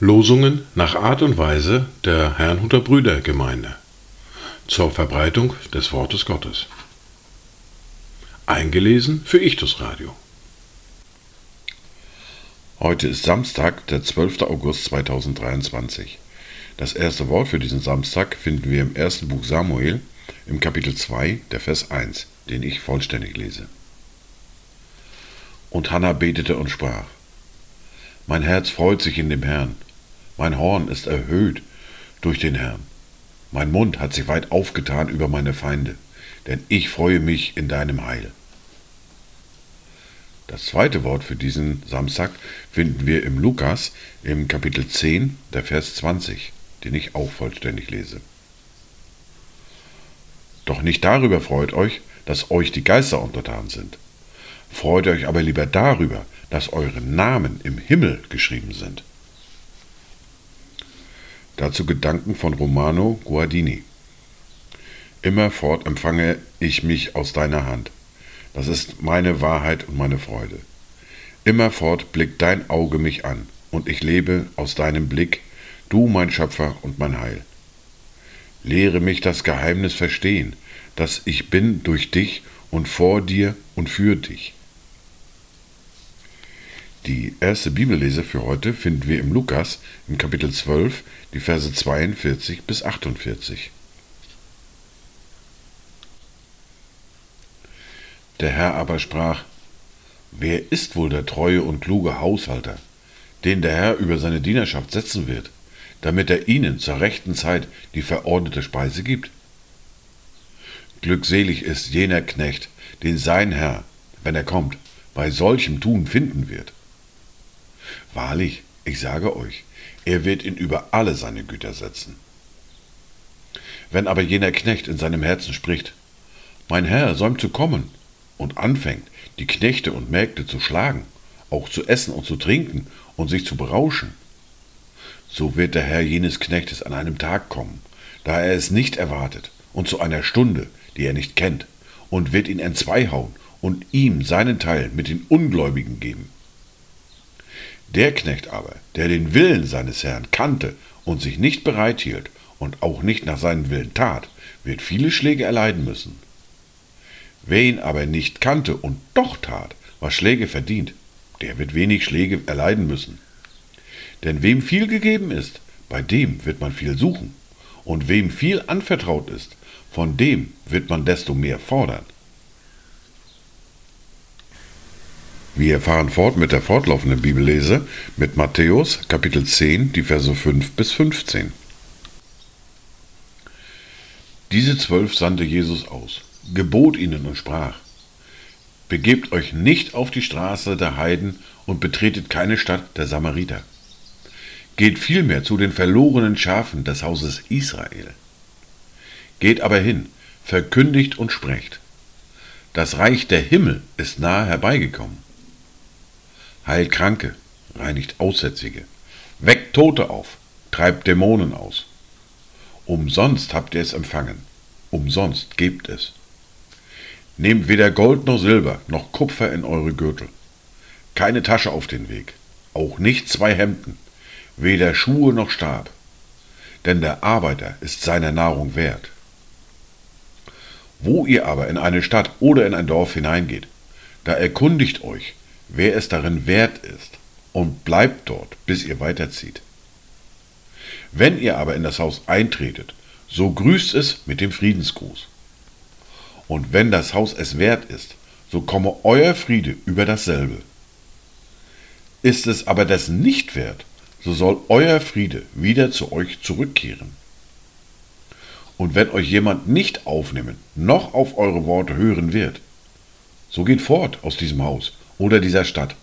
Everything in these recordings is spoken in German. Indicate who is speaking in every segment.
Speaker 1: Losungen nach Art und Weise der Herrnhuter Brüdergemeinde zur Verbreitung des Wortes Gottes. Eingelesen für Ichtus Radio.
Speaker 2: Heute ist Samstag, der 12. August 2023. Das erste Wort für diesen Samstag finden wir im ersten Buch Samuel, im Kapitel 2, der Vers 1, den ich vollständig lese. Und Hannah betete und sprach: Mein Herz freut sich in dem Herrn, mein Horn ist erhöht durch den Herrn. Mein Mund hat sich weit aufgetan über meine Feinde, denn ich freue mich in deinem Heil. Das zweite Wort für diesen Samstag finden wir im Lukas im Kapitel 10, der Vers 20, den ich auch vollständig lese. Doch nicht darüber freut euch, dass euch die Geister untertan sind. Freut euch aber lieber darüber, dass eure Namen im Himmel geschrieben sind. Dazu Gedanken von Romano Guardini. Immerfort empfange ich mich aus deiner Hand. Das ist meine Wahrheit und meine Freude. Immerfort blickt dein Auge mich an, und ich lebe aus deinem Blick, du mein Schöpfer und mein Heil. Lehre mich das Geheimnis verstehen, dass ich bin durch dich und vor dir und für dich. Die erste Bibellese für heute finden wir im Lukas im Kapitel 12, die Verse 42 bis 48. Der Herr aber sprach, Wer ist wohl der treue und kluge Haushalter, den der Herr über seine Dienerschaft setzen wird, damit er ihnen zur rechten Zeit die verordnete Speise gibt? Glückselig ist jener Knecht, den sein Herr, wenn er kommt, bei solchem Tun finden wird. Wahrlich, ich sage euch, er wird ihn über alle seine Güter setzen. Wenn aber jener Knecht in seinem Herzen spricht, mein Herr säumt zu kommen, und anfängt, die Knechte und Mägde zu schlagen, auch zu essen und zu trinken und sich zu berauschen, so wird der Herr jenes Knechtes an einem Tag kommen, da er es nicht erwartet, und zu einer Stunde, die er nicht kennt, und wird ihn entzweihauen und ihm seinen Teil mit den Ungläubigen geben. Der Knecht aber, der den Willen seines Herrn kannte und sich nicht bereithielt und auch nicht nach seinem Willen tat, wird viele Schläge erleiden müssen. Wer ihn aber nicht kannte und doch tat, was Schläge verdient, der wird wenig Schläge erleiden müssen. Denn wem viel gegeben ist, bei dem wird man viel suchen, und wem viel anvertraut ist, von dem wird man desto mehr fordern. Wir fahren fort mit der fortlaufenden Bibellese mit Matthäus Kapitel 10, die Verse 5 bis 15. Diese zwölf sandte Jesus aus, gebot ihnen und sprach, Begebt euch nicht auf die Straße der Heiden und betretet keine Stadt der Samariter. Geht vielmehr zu den verlorenen Schafen des Hauses Israel. Geht aber hin, verkündigt und sprecht. Das Reich der Himmel ist nahe herbeigekommen heilt Kranke, reinigt Aussätzige, weckt Tote auf, treibt Dämonen aus. Umsonst habt ihr es empfangen, umsonst gebt es. Nehmt weder Gold noch Silber noch Kupfer in eure Gürtel, keine Tasche auf den Weg, auch nicht zwei Hemden, weder Schuhe noch Stab, denn der Arbeiter ist seiner Nahrung wert. Wo ihr aber in eine Stadt oder in ein Dorf hineingeht, da erkundigt euch, wer es darin wert ist, und bleibt dort, bis ihr weiterzieht. Wenn ihr aber in das Haus eintretet, so grüßt es mit dem Friedensgruß. Und wenn das Haus es wert ist, so komme euer Friede über dasselbe. Ist es aber dessen nicht wert, so soll euer Friede wieder zu euch zurückkehren. Und wenn euch jemand nicht aufnehmen, noch auf eure Worte hören wird, so geht fort aus diesem Haus oder dieser Stadt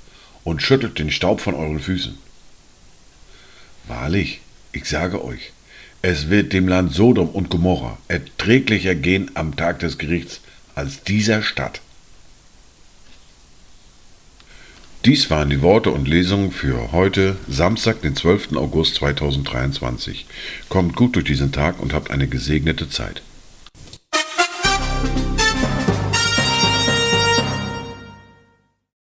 Speaker 2: und schüttelt den Staub von euren Füßen. Wahrlich, ich sage euch, es wird dem Land Sodom und Gomorra erträglicher gehen am Tag des Gerichts als dieser Stadt. Dies waren die Worte und Lesungen für heute, Samstag, den 12. August 2023. Kommt gut durch diesen Tag und habt eine gesegnete Zeit.